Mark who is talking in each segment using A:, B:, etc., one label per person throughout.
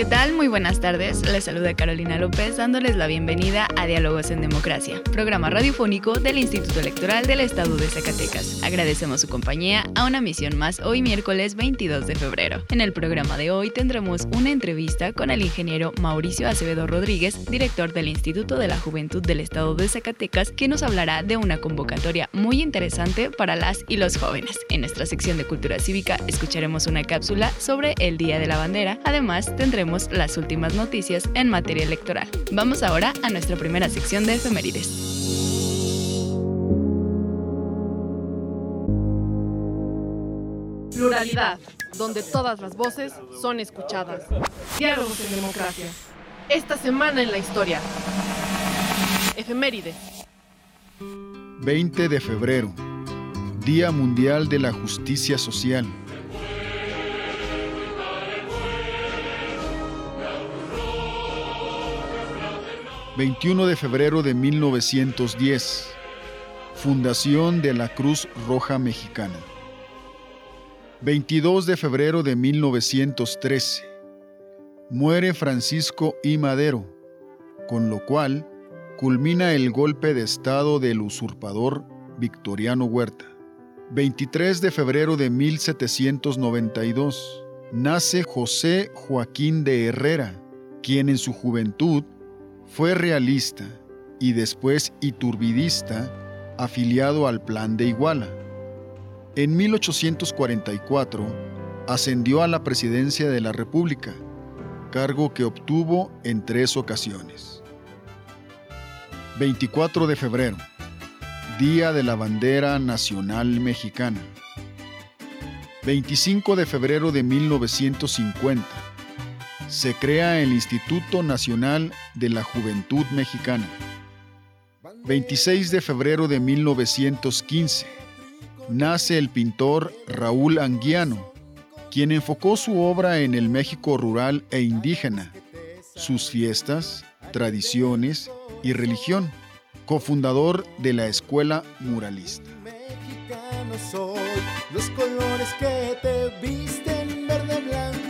A: ¿Qué tal? Muy buenas tardes. Les saluda Carolina López dándoles la bienvenida a Diálogos en Democracia, programa radiofónico del Instituto Electoral del Estado de Zacatecas. Agradecemos su compañía a una misión más hoy miércoles 22 de febrero. En el programa de hoy tendremos una entrevista con el ingeniero Mauricio Acevedo Rodríguez, director del Instituto de la Juventud del Estado de Zacatecas, que nos hablará de una convocatoria muy interesante para las y los jóvenes. En nuestra sección de Cultura Cívica escucharemos una cápsula sobre el Día de la Bandera. Además, tendremos las últimas noticias en materia electoral. Vamos ahora a nuestra primera sección de efemérides.
B: Pluralidad, donde todas las voces son escuchadas. Diálogos en democracia. Esta semana en la historia. Efemérides.
C: 20 de febrero, Día Mundial de la Justicia Social. 21 de febrero de 1910. Fundación de la Cruz Roja Mexicana. 22 de febrero de 1913. Muere Francisco I. Madero, con lo cual culmina el golpe de Estado del usurpador Victoriano Huerta. 23 de febrero de 1792. Nace José Joaquín de Herrera, quien en su juventud fue realista y después iturbidista afiliado al Plan de Iguala. En 1844 ascendió a la presidencia de la República, cargo que obtuvo en tres ocasiones. 24 de febrero, Día de la Bandera Nacional Mexicana. 25 de febrero de 1950 se crea el Instituto Nacional de la Juventud Mexicana. 26 de febrero de 1915. Nace el pintor Raúl Anguiano, quien enfocó su obra en el México rural e indígena, sus fiestas, tradiciones y religión, cofundador de la Escuela Muralista. los colores que te visten, verde, blanco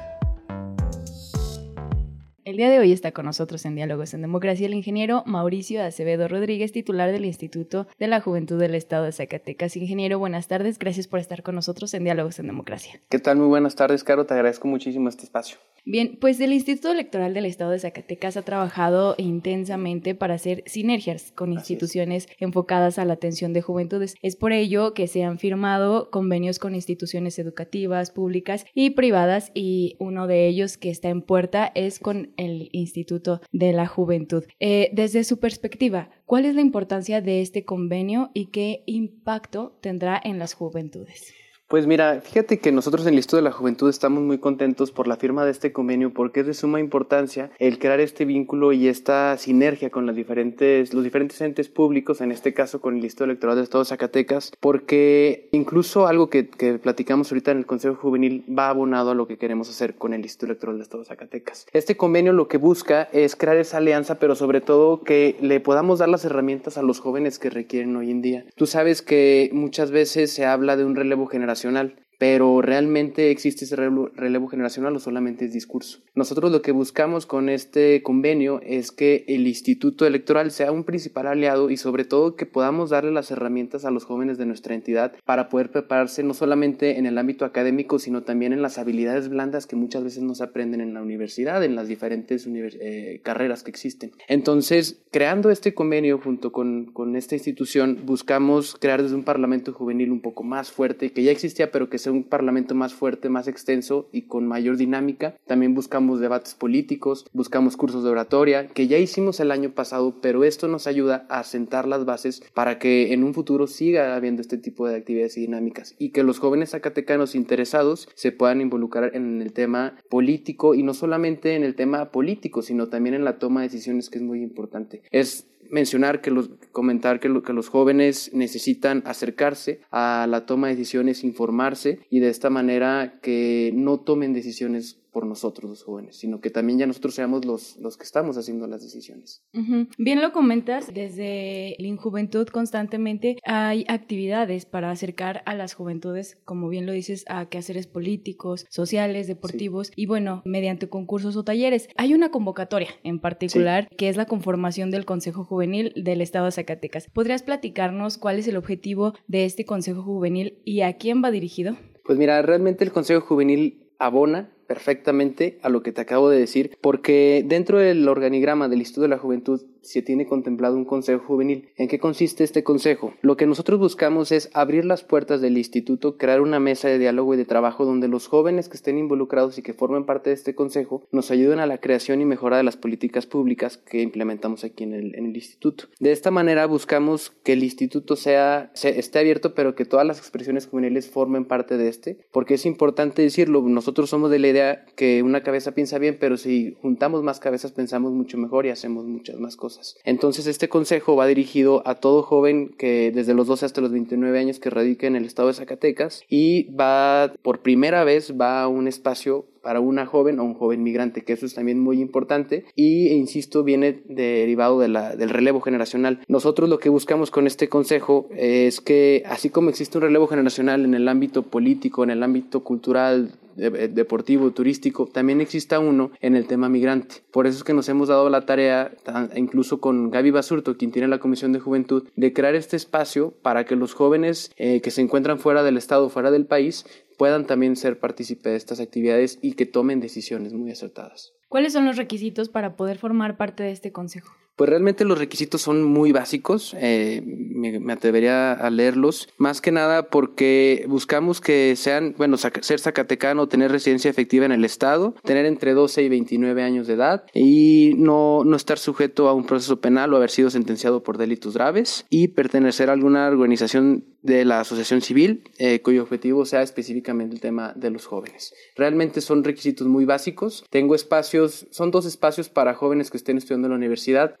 A: El día de hoy está con nosotros en Diálogos en Democracia el ingeniero Mauricio Acevedo Rodríguez, titular del Instituto de la Juventud del Estado de Zacatecas. Ingeniero, buenas tardes. Gracias por estar con nosotros en Diálogos en Democracia.
D: ¿Qué tal? Muy buenas tardes, Caro. Te agradezco muchísimo este espacio.
A: Bien, pues el Instituto Electoral del Estado de Zacatecas ha trabajado intensamente para hacer sinergias con instituciones enfocadas a la atención de juventudes. Es por ello que se han firmado convenios con instituciones educativas, públicas y privadas y uno de ellos que está en puerta es con el Instituto de la Juventud. Eh, desde su perspectiva, ¿cuál es la importancia de este convenio y qué impacto tendrá en las juventudes?
D: Pues mira, fíjate que nosotros en el Instituto de la Juventud estamos muy contentos por la firma de este convenio porque es de suma importancia el crear este vínculo y esta sinergia con las diferentes, los diferentes entes públicos, en este caso con el Instituto Electoral del Estado de Zacatecas, porque incluso algo que, que platicamos ahorita en el Consejo Juvenil va abonado a lo que queremos hacer con el Instituto Electoral del Estado de Zacatecas. Este convenio lo que busca es crear esa alianza, pero sobre todo que le podamos dar las herramientas a los jóvenes que requieren hoy en día. Tú sabes que muchas veces se habla de un relevo generacional internacional pero realmente existe ese relevo, generacional o solamente es discurso. Nosotros lo que buscamos con este convenio es que el Instituto Electoral sea un principal aliado y sobre todo que podamos darle las herramientas a los jóvenes de nuestra entidad para poder prepararse no solamente en el ámbito académico, sino también en las habilidades blandas que muchas veces no se aprenden en la universidad, en las diferentes eh, carreras que existen. Entonces, creando este convenio junto con, con esta institución, buscamos crear desde un Parlamento juvenil un poco más fuerte, que ya existía, pero que un Parlamento más fuerte, más extenso y con mayor dinámica. También buscamos debates políticos, buscamos cursos de oratoria, que ya hicimos el año pasado, pero esto nos ayuda a sentar las bases para que en un futuro siga habiendo este tipo de actividades y dinámicas y que los jóvenes zacatecanos interesados se puedan involucrar en el tema político y no solamente en el tema político, sino también en la toma de decisiones que es muy importante. Mencionar que los, comentar que, que los jóvenes necesitan acercarse a la toma de decisiones, informarse y de esta manera que no tomen decisiones por nosotros los jóvenes, sino que también ya nosotros seamos los, los que estamos haciendo las decisiones.
A: Bien lo comentas, desde la Injuventud constantemente hay actividades para acercar a las juventudes, como bien lo dices, a quehaceres políticos, sociales, deportivos y bueno, mediante concursos o talleres. Hay una convocatoria en particular que es la conformación del Consejo Juvenil del Estado de Zacatecas. ¿Podrías platicarnos cuál es el objetivo de este Consejo Juvenil y a quién va dirigido?
D: Pues mira, realmente el Consejo Juvenil abona perfectamente a lo que te acabo de decir, porque dentro del organigrama del Instituto de la Juventud se tiene contemplado un consejo juvenil. ¿En qué consiste este consejo? Lo que nosotros buscamos es abrir las puertas del instituto, crear una mesa de diálogo y de trabajo donde los jóvenes que estén involucrados y que formen parte de este consejo nos ayuden a la creación y mejora de las políticas públicas que implementamos aquí en el, instituto. De esta manera buscamos que el instituto sea, esté abierto, pero que todas las expresiones juveniles formen parte de este, porque es importante decirlo, nosotros somos de la idea que una cabeza piensa bien, pero si juntamos más cabezas pensamos mucho mejor y hacemos muchas más cosas. Entonces este consejo va dirigido a todo joven que desde los 12 hasta los 29 años que radica en el estado de Zacatecas y va por primera vez va a un espacio para una joven o un joven migrante, que eso es también muy importante y, e insisto, viene derivado del relevo generacional. Nosotros lo que buscamos con este consejo es que, así como existe un relevo generacional en el ámbito político, en el ámbito cultural, deportivo, turístico, también exista uno en el tema migrante. Por eso es que nos hemos dado la tarea, incluso con Gaby Basurto, quien tiene la Comisión de Juventud, de crear este espacio para que los jóvenes eh, que se encuentran fuera del Estado, fuera del país, puedan también ser partícipes de estas actividades y que tomen decisiones muy acertadas.
A: ¿Cuáles son los requisitos para poder formar parte de este consejo?
D: Pues realmente los requisitos son muy básicos, eh, me, atrevería a leerlos, más que nada porque buscamos que sean, bueno, ser zacatecano, tener residencia efectiva en el Estado, tener entre 12 y 29 años de edad y no, no estar sujeto a un proceso penal o haber sido sentenciado por delitos graves y pertenecer a alguna organización de la asociación civil eh, cuyo objetivo sea específicamente el tema de los jóvenes. Realmente son requisitos muy básicos. Tengo espacios, son dos espacios para jóvenes que estén estudiando en la universidad,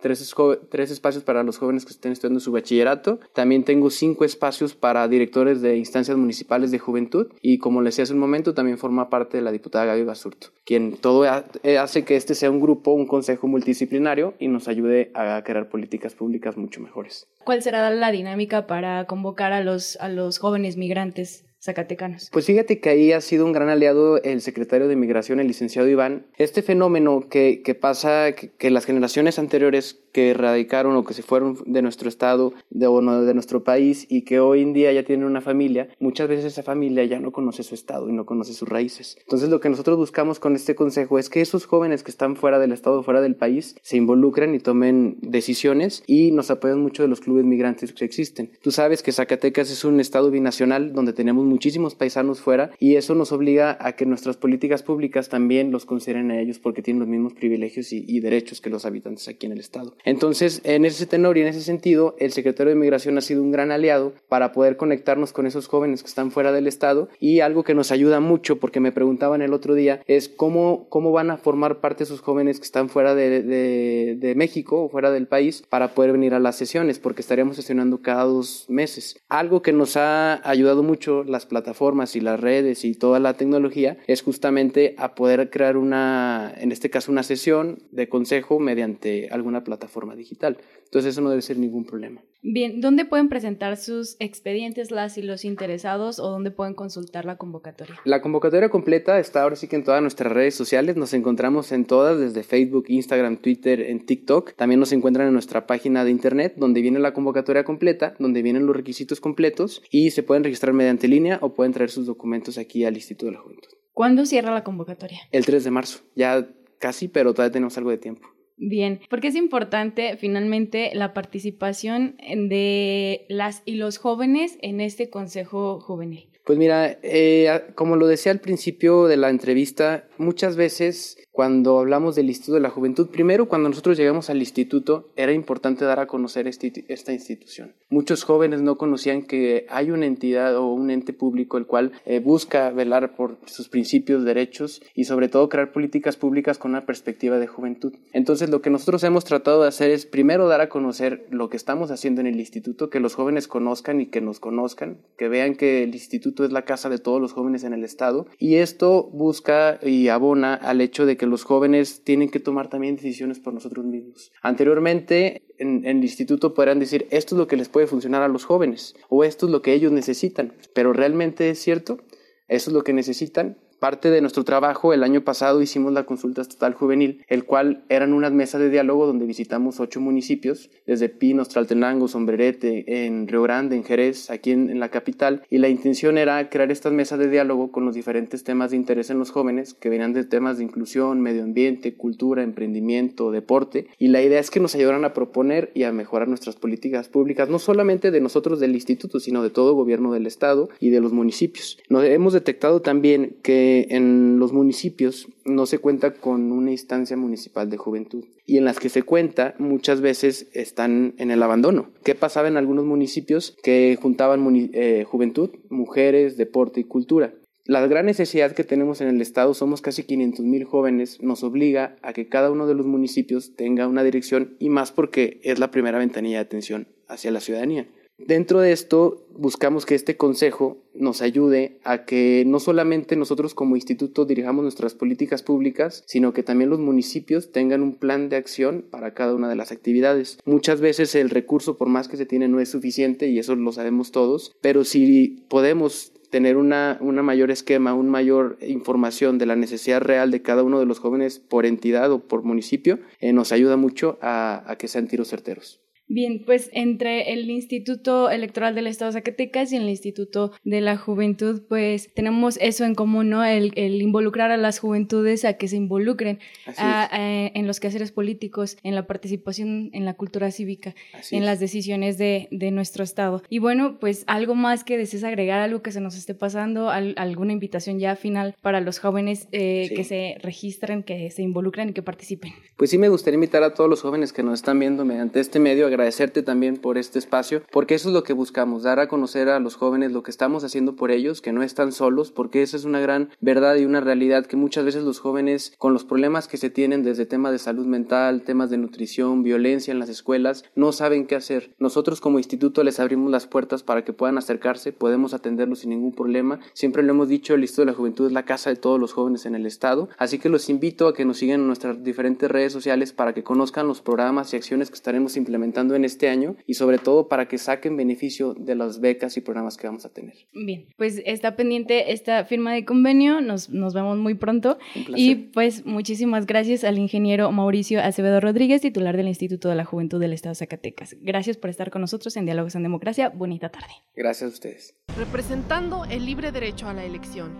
D: tres, espacios para los jóvenes que estén estudiando su bachillerato. También tengo cinco espacios para directores de instancias municipales de juventud y como les decía hace un momento, también forma parte de la diputada Gaby Basurto, quien todo eh, hace que este sea un grupo, un consejo multidisciplinario y nos ayude a crear políticas públicas mucho mejores.
A: ¿Cuál será la dinámica para convocar a los, a los jóvenes migrantes zacatecanos.
D: Pues fíjate que ahí ha sido un gran aliado el secretario de Migración, el licenciado Iván. Este fenómeno que, que pasa, que, las generaciones anteriores que radicaron o que se fueron de nuestro estado de, o de nuestro país y que hoy en día ya tienen una familia, muchas veces esa familia ya no conoce su estado y no conoce sus raíces. Entonces lo que nosotros buscamos con este consejo es que esos jóvenes que están fuera del estado, fuera del país, se involucren y tomen decisiones y nos apoyen mucho de los clubes migrantes que existen. Tú sabes que Zacatecas es un estado binacional donde tenemos muchísimos paisanos fuera y eso nos obliga a que nuestras políticas públicas también los consideren a ellos porque tienen los mismos privilegios y, derechos que los habitantes aquí en el Estado. Entonces, en ese tenor y en ese sentido, el secretario de Migración ha sido un gran aliado para poder conectarnos con esos jóvenes que están fuera del Estado y algo que nos ayuda mucho porque me preguntaban el otro día es cómo, cómo van a formar parte esos jóvenes que están fuera de, México o fuera del país para poder venir a las sesiones porque estaríamos sesionando cada dos meses. Algo que nos ha ayudado mucho la plataformas y las redes y toda la tecnología es justamente a poder crear una, en este caso, una sesión de consejo mediante alguna plataforma plataforma digital. Entonces eso no debe ser ningún problema.
A: Bien, ¿dónde pueden presentar sus expedientes las y los interesados o dónde pueden consultar la convocatoria?
D: La convocatoria completa está ahora sí que en todas nuestras redes sociales, nos encontramos en todas, desde Facebook, Instagram, Twitter, en TikTok. También nos encuentran en nuestra página de internet donde viene la convocatoria completa, donde vienen los requisitos completos y se pueden registrar mediante línea o pueden traer sus documentos aquí al Instituto de la Juventud.
A: ¿Cuándo cierra la convocatoria?
D: El 3 de marzo, ya casi, pero todavía tenemos algo de tiempo.
A: Bien, porque es importante finalmente la participación de las y los jóvenes en este Consejo Juvenil.
D: Pues mira, eh, como lo decía al principio de la entrevista, muchas veces cuando hablamos del Instituto de la Juventud, primero cuando nosotros llegamos al instituto era importante dar a conocer este esta institución. Muchos jóvenes no conocían que hay una entidad o un ente público el cual eh, busca velar por sus principios, derechos y sobre todo crear políticas públicas con una perspectiva de juventud. Entonces lo que nosotros hemos tratado de hacer es primero dar a conocer lo que estamos haciendo en el instituto, que los jóvenes conozcan y que nos conozcan, que vean que el instituto es la casa de todos los jóvenes en el estado y esto busca y abona al hecho de que los jóvenes tienen que tomar también decisiones por nosotros mismos. Anteriormente, en, en, el instituto podrán decir, esto es lo que les puede funcionar a los jóvenes o esto es lo que ellos necesitan, pero realmente es cierto, eso es lo que necesitan, Parte de nuestro trabajo, el año pasado hicimos la consulta estatal juvenil, el cual eran unas mesas de diálogo donde visitamos ocho municipios, desde Pinos, Traltenango, Sombrerete, en Río Grande, en Jerez, aquí en, la capital, y la intención era crear estas mesas de diálogo con los diferentes temas de interés en los jóvenes, que venían de temas de inclusión, medio ambiente, cultura, emprendimiento, deporte, y la idea es que nos ayudaran a proponer y a mejorar nuestras políticas públicas, no solamente de nosotros del instituto, sino de todo gobierno del estado y de los municipios. Nos hemos detectado también que en los municipios no se cuenta con una instancia municipal de juventud y en las que se cuenta muchas veces están en el abandono. ¿Qué pasaba en algunos municipios que juntaban eh, juventud, mujeres, deporte y cultura? La gran necesidad que tenemos en el Estado, somos casi 500 mil jóvenes, nos obliga a que cada uno de los municipios tenga una dirección y más porque es la primera ventanilla de atención hacia la ciudadanía. Dentro de esto, buscamos que este consejo nos ayude a que no solamente nosotros como instituto dirijamos nuestras políticas públicas, sino que también los municipios tengan un plan de acción para cada una de las actividades. Muchas veces el recurso, por más que se tiene, no es suficiente y eso lo sabemos todos, pero si podemos tener una, mayor esquema, una mayor información de la necesidad real de cada uno de los jóvenes por entidad o por municipio, eh, nos ayuda mucho a, a que sean tiros certeros.
A: Bien, pues entre el Instituto Electoral del Estado de Zacatecas y el Instituto de la Juventud, pues tenemos eso en común, ¿no? El, involucrar a las juventudes a que se involucren en los quehaceres políticos, en la participación en la cultura cívica, en las decisiones de, nuestro Estado. Y bueno, pues algo más que desees agregar, algo que se nos esté pasando, alguna invitación ya final para los jóvenes eh, que se registren, que se involucren y que participen.
D: Pues sí, me gustaría invitar a todos los jóvenes que nos están viendo mediante este medio a agradecerte también por este espacio, porque eso es lo que buscamos, dar a conocer a los jóvenes lo que estamos haciendo por ellos, que no están solos, porque esa es una gran verdad y una realidad que muchas veces los jóvenes, con los problemas que se tienen desde temas de salud mental, temas de nutrición, violencia en las escuelas, no saben qué hacer. Nosotros como instituto les abrimos las puertas para que puedan acercarse, podemos atenderlos sin ningún problema. Siempre lo hemos dicho, el Instituto de la Juventud es la casa de todos los jóvenes en el Estado, así que los invito a que nos sigan en nuestras diferentes redes sociales para que conozcan los programas y acciones que estaremos implementando en este año y sobre todo para que saquen beneficio de las becas y programas que vamos a tener.
A: Bien, pues está pendiente esta firma de convenio, nos, nos vemos muy pronto y pues muchísimas gracias al ingeniero Mauricio Acevedo Rodríguez, titular del Instituto de la Juventud del Estado de Zacatecas. Gracias por estar con nosotros en Diálogos en Democracia. Bonita tarde.
D: Gracias a ustedes.
B: Representando el libre derecho a la elección.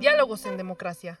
B: Diálogos en Democracia.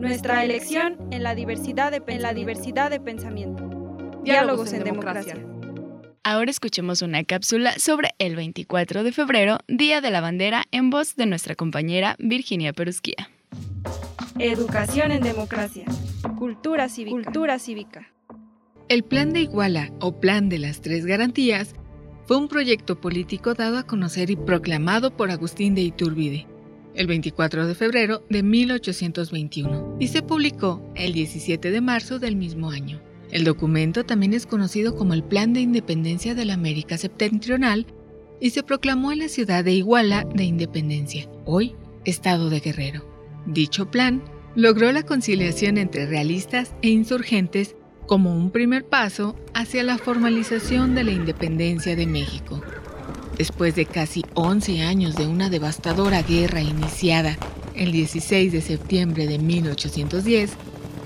E: Nuestra elección en la diversidad de, en la diversidad de pensamiento. Diálogos, en, democracia.
A: Ahora escuchemos una cápsula sobre el 24 de febrero, Día de la Bandera, en voz de nuestra compañera Virginia Perusquía.
E: Educación en democracia. Cultura cívica. Cultura cívica.
F: El Plan de Iguala o Plan de las Tres Garantías fue un proyecto político dado a conocer y proclamado por Agustín de Iturbide el 24 de febrero de 1821 y se publicó el 17 de marzo del mismo año. El documento también es conocido como el Plan de Independencia de la América Septentrional y se proclamó en la ciudad de Iguala de Independencia, hoy Estado de Guerrero. Dicho plan logró la conciliación entre realistas e insurgentes como un primer paso hacia la formalización de la independencia de México. Después de casi 11 años de una devastadora guerra iniciada el 16 de septiembre de 1810,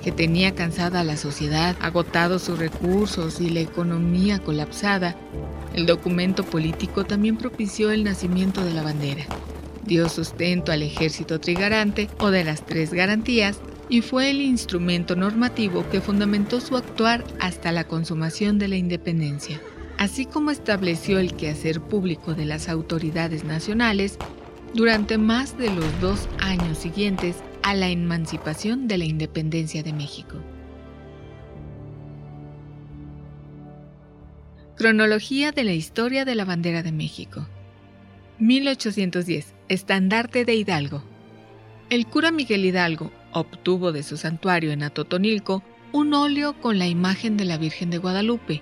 F: que tenía cansada a la sociedad, agotado sus recursos y la economía colapsada, el documento político también propició el nacimiento de la bandera, dio sustento al ejército trigarante o de las tres garantías y fue el instrumento normativo que fundamentó su actuar hasta la consumación de la independencia, así como estableció el quehacer público de las autoridades nacionales durante más de los dos años siguientes a la emancipación de la independencia de México. Cronología de la historia de la bandera de México. 1810. Estandarte de Hidalgo. El cura Miguel Hidalgo, obtuvo de su santuario en Atotonilco un óleo con la imagen de la Virgen de Guadalupe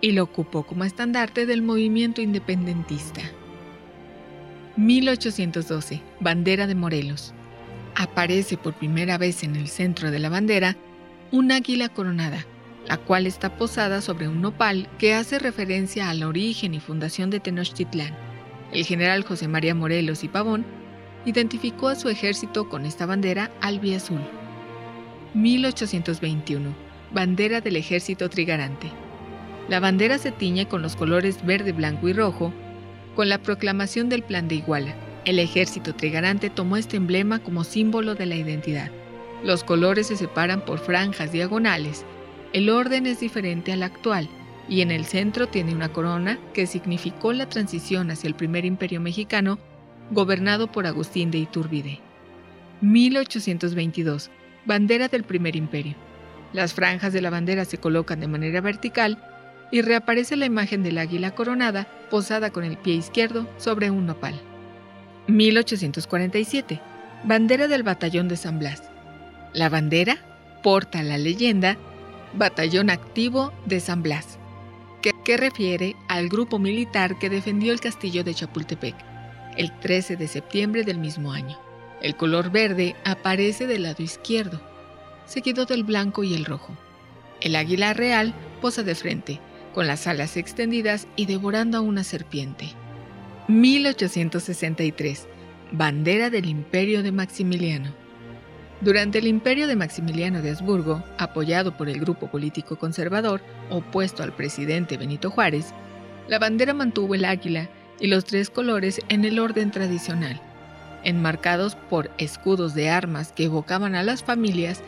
F: y lo ocupó como estandarte del movimiento independentista. 1812. Bandera de Morelos. Aparece por primera vez en el centro de la bandera un águila coronada, la cual está posada sobre un nopal que hace referencia al origen y fundación de Tenochtitlán. El general José María Morelos y Pavón identificó a su ejército con esta bandera albiazul. 1821. Bandera del ejército trigarante. La bandera se tiñe con los colores verde, blanco y rojo con la proclamación del Plan de Iguala. El ejército trigarante tomó este emblema como símbolo de la identidad. Los colores se separan por franjas diagonales. El orden es diferente al actual y en el centro tiene una corona que significó la transición hacia el primer imperio mexicano gobernado por Agustín de Iturbide. 1822. Bandera del primer imperio. Las franjas de la bandera se colocan de manera vertical y reaparece la imagen del águila coronada posada con el pie izquierdo sobre un nopal. 1847. Bandera del Batallón de San Blas. La bandera porta la leyenda Batallón Activo de San Blas, que, refiere al grupo militar que defendió el castillo de Chapultepec el 13 de septiembre del mismo año. El color verde aparece del lado izquierdo, seguido del blanco y el rojo. El águila real posa de frente, con las alas extendidas y devorando a una serpiente. 1863. Bandera del Imperio de Maximiliano. Durante el imperio de Maximiliano de Habsburgo, apoyado por el grupo político conservador opuesto al presidente Benito Juárez, la bandera mantuvo el águila y los tres colores en el orden tradicional, enmarcados por escudos de armas que evocaban a las familias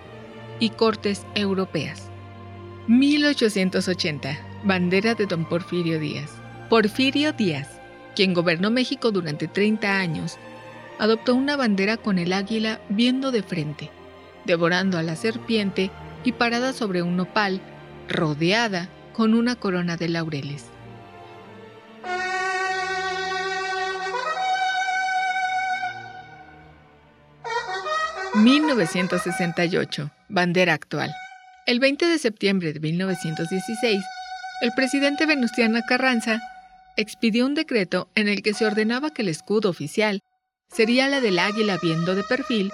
F: y cortes europeas. 1880. Bandera de don Porfirio Díaz. Porfirio Díaz, quien gobernó México durante 30 años, adoptó una bandera con el águila viendo de frente, devorando a la serpiente y parada sobre un nopal, rodeada con una corona de laureles. 1968. Bandera actual. El 20 de septiembre de 1916, el presidente Venustiano Carranza expidió un decreto en el que se ordenaba que el escudo oficial sería la del águila viendo de perfil,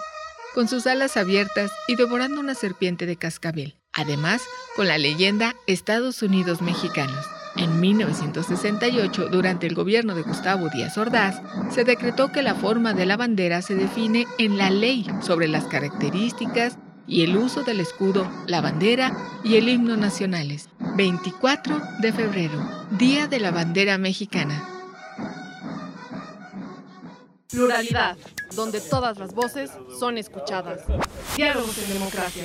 F: con sus alas abiertas y devorando una serpiente de cascabel, además con la leyenda Estados Unidos Mexicanos. En 1968, durante el gobierno de Gustavo Díaz Ordaz, se decretó que la forma de la bandera se define en la ley sobre las características y el uso del escudo, la bandera y el himno nacionales. 24 de febrero, Día de la Bandera Mexicana.
B: Pluralidad, donde todas las voces son escuchadas. Diálogos en democracia.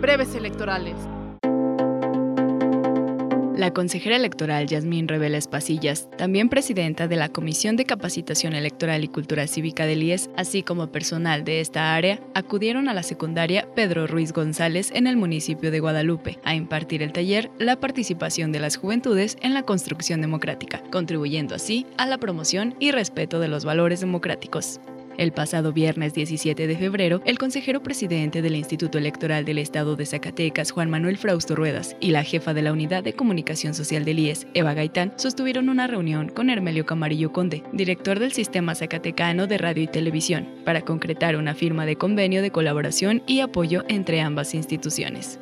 B: breves electorales.
A: La consejera electoral Yasmín Reveles Pasillas, también presidenta de la Comisión de Capacitación Electoral y Cultura Cívica del IES, así como personal de esta área, acudieron a la secundaria Pedro Ruiz González en el municipio de Guadalupe a impartir el taller La participación de las juventudes en la construcción democrática, contribuyendo así a la promoción y respeto de los valores democráticos. El pasado viernes 17 de febrero, el consejero presidente del Instituto Electoral del Estado de Zacatecas, Juan Manuel Frausto Ruedas, y la jefa de la Unidad de Comunicación Social del IES, Eva Gaitán, sostuvieron una reunión con Hermelio Camarillo Conde, director del Sistema Zacatecano de Radio y Televisión, para concretar una firma de convenio de colaboración y apoyo entre ambas instituciones.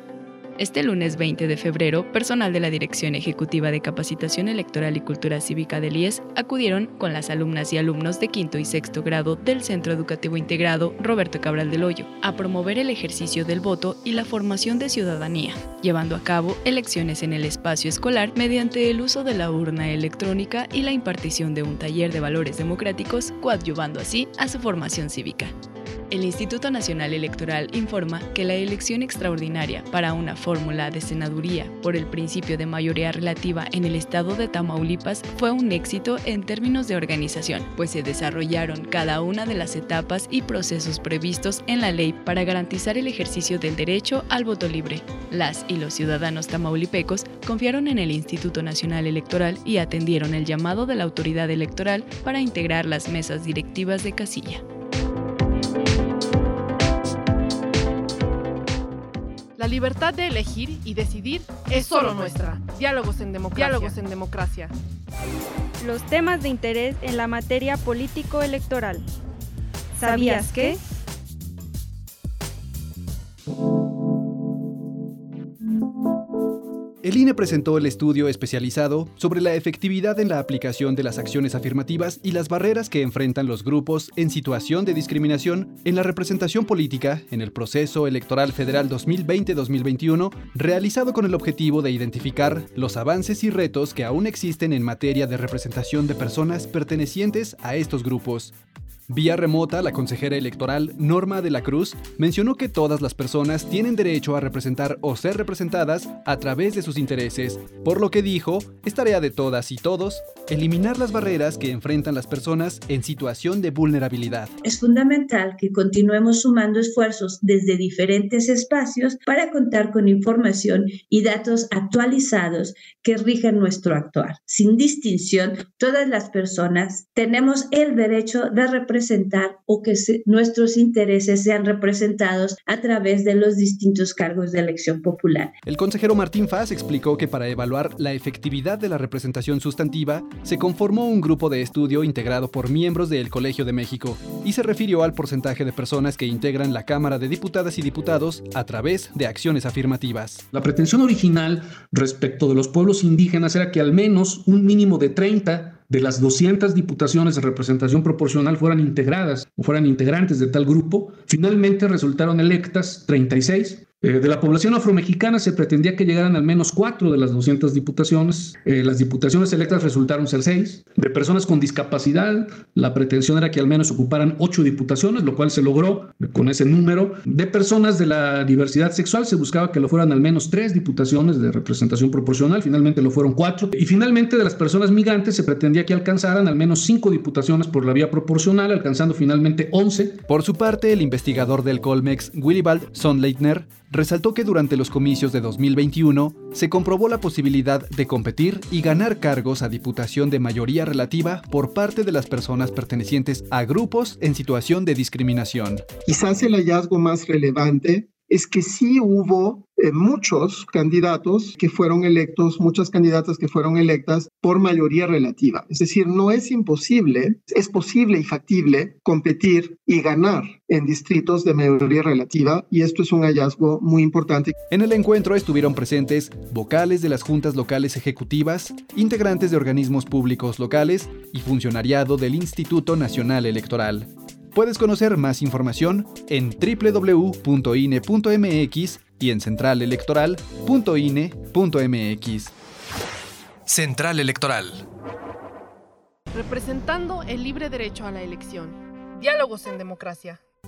A: Este lunes 20 de febrero, personal de la Dirección Ejecutiva de Capacitación Electoral y Cultura Cívica del IES acudieron con las alumnas y alumnos de quinto y sexto grado del Centro Educativo Integrado Roberto Cabral del Hoyo a promover el ejercicio del voto y la formación de ciudadanía, llevando a cabo elecciones en el espacio escolar mediante el uso de la urna electrónica y la impartición de un taller de valores democráticos, coadyuvando así a su formación cívica. El Instituto Nacional Electoral informa que la elección extraordinaria para una fórmula de senaduría por el principio de mayoría relativa en el estado de Tamaulipas fue un éxito en términos de organización, pues se desarrollaron cada una de las etapas y procesos previstos en la ley para garantizar el ejercicio del derecho al voto libre. Las y los ciudadanos tamaulipecos confiaron en el Instituto Nacional Electoral y atendieron el llamado de la autoridad electoral para integrar las mesas directivas de casilla.
B: La libertad de elegir y decidir es solo nuestra. Diálogos en democracia. Diálogos en democracia.
E: Los temas de interés en la materia político-electoral. ¿Sabías que?
G: El INE presentó el estudio especializado sobre la efectividad en la aplicación de las acciones afirmativas y las barreras que enfrentan los grupos en situación de discriminación en la representación política en el proceso electoral federal 2020-2021, realizado con el objetivo de identificar los avances y retos que aún existen en materia de representación de personas pertenecientes a estos grupos. Vía remota, la consejera electoral Norma de la Cruz mencionó que todas las personas tienen derecho a representar o ser representadas a través de sus intereses, por lo que dijo, es tarea de todas y todos eliminar las barreras que enfrentan las personas en situación de vulnerabilidad.
H: Es fundamental que continuemos sumando esfuerzos desde diferentes espacios para contar con información y datos actualizados que rigen nuestro actuar. Sin distinción, todas las personas tenemos el derecho de representar o que nuestros intereses sean representados a través de los distintos cargos de elección popular.
G: El consejero Martín Faz explicó que para evaluar la efectividad de la representación sustantiva se conformó un grupo de estudio integrado por miembros del Colegio de México y se refirió al porcentaje de personas que integran la Cámara de Diputadas y Diputados a través de acciones afirmativas.
I: La pretensión original respecto de los pueblos indígenas era que al menos un mínimo de 30 de las 200 diputaciones de representación proporcional fueran integradas o fueran integrantes de tal grupo, finalmente resultaron electas 36 eh, de la población afromexicana se pretendía que llegaran al menos cuatro de las 200 diputaciones. Eh, las diputaciones electas resultaron ser seis. De personas con discapacidad, la pretensión era que al menos ocuparan ocho diputaciones, lo cual se logró con ese número. De personas de la diversidad sexual se buscaba que lo fueran al menos tres diputaciones de representación proporcional, finalmente lo fueron cuatro. Y finalmente de las personas migrantes se pretendía que alcanzaran al menos cinco diputaciones por la vía proporcional, alcanzando finalmente once.
G: Por su parte, el investigador del Colmex, Willibald Sonleitner, resaltó que durante los comicios de 2021 se comprobó la posibilidad de competir y ganar cargos a diputación de mayoría relativa por parte de las personas pertenecientes a grupos en situación de discriminación.
J: Quizás el hallazgo más relevante es que sí hubo eh, muchos candidatos que fueron electos, muchas candidatas que fueron electas por mayoría relativa. Es decir, no es imposible, es posible y factible competir y ganar en distritos de mayoría relativa y esto es un hallazgo muy importante.
G: En el encuentro estuvieron presentes vocales de las juntas locales ejecutivas, integrantes de organismos públicos locales y funcionariado del Instituto Nacional Electoral. Puedes conocer más información en www.ine.mx y en centralelectoral.ine.mx.
K: Central Electoral.
B: Representando el libre derecho a la elección. Diálogos en democracia.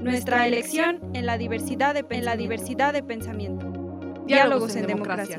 E: Nuestra elección en la diversidad de, en la diversidad de pensamiento. Diálogos, en, democracia.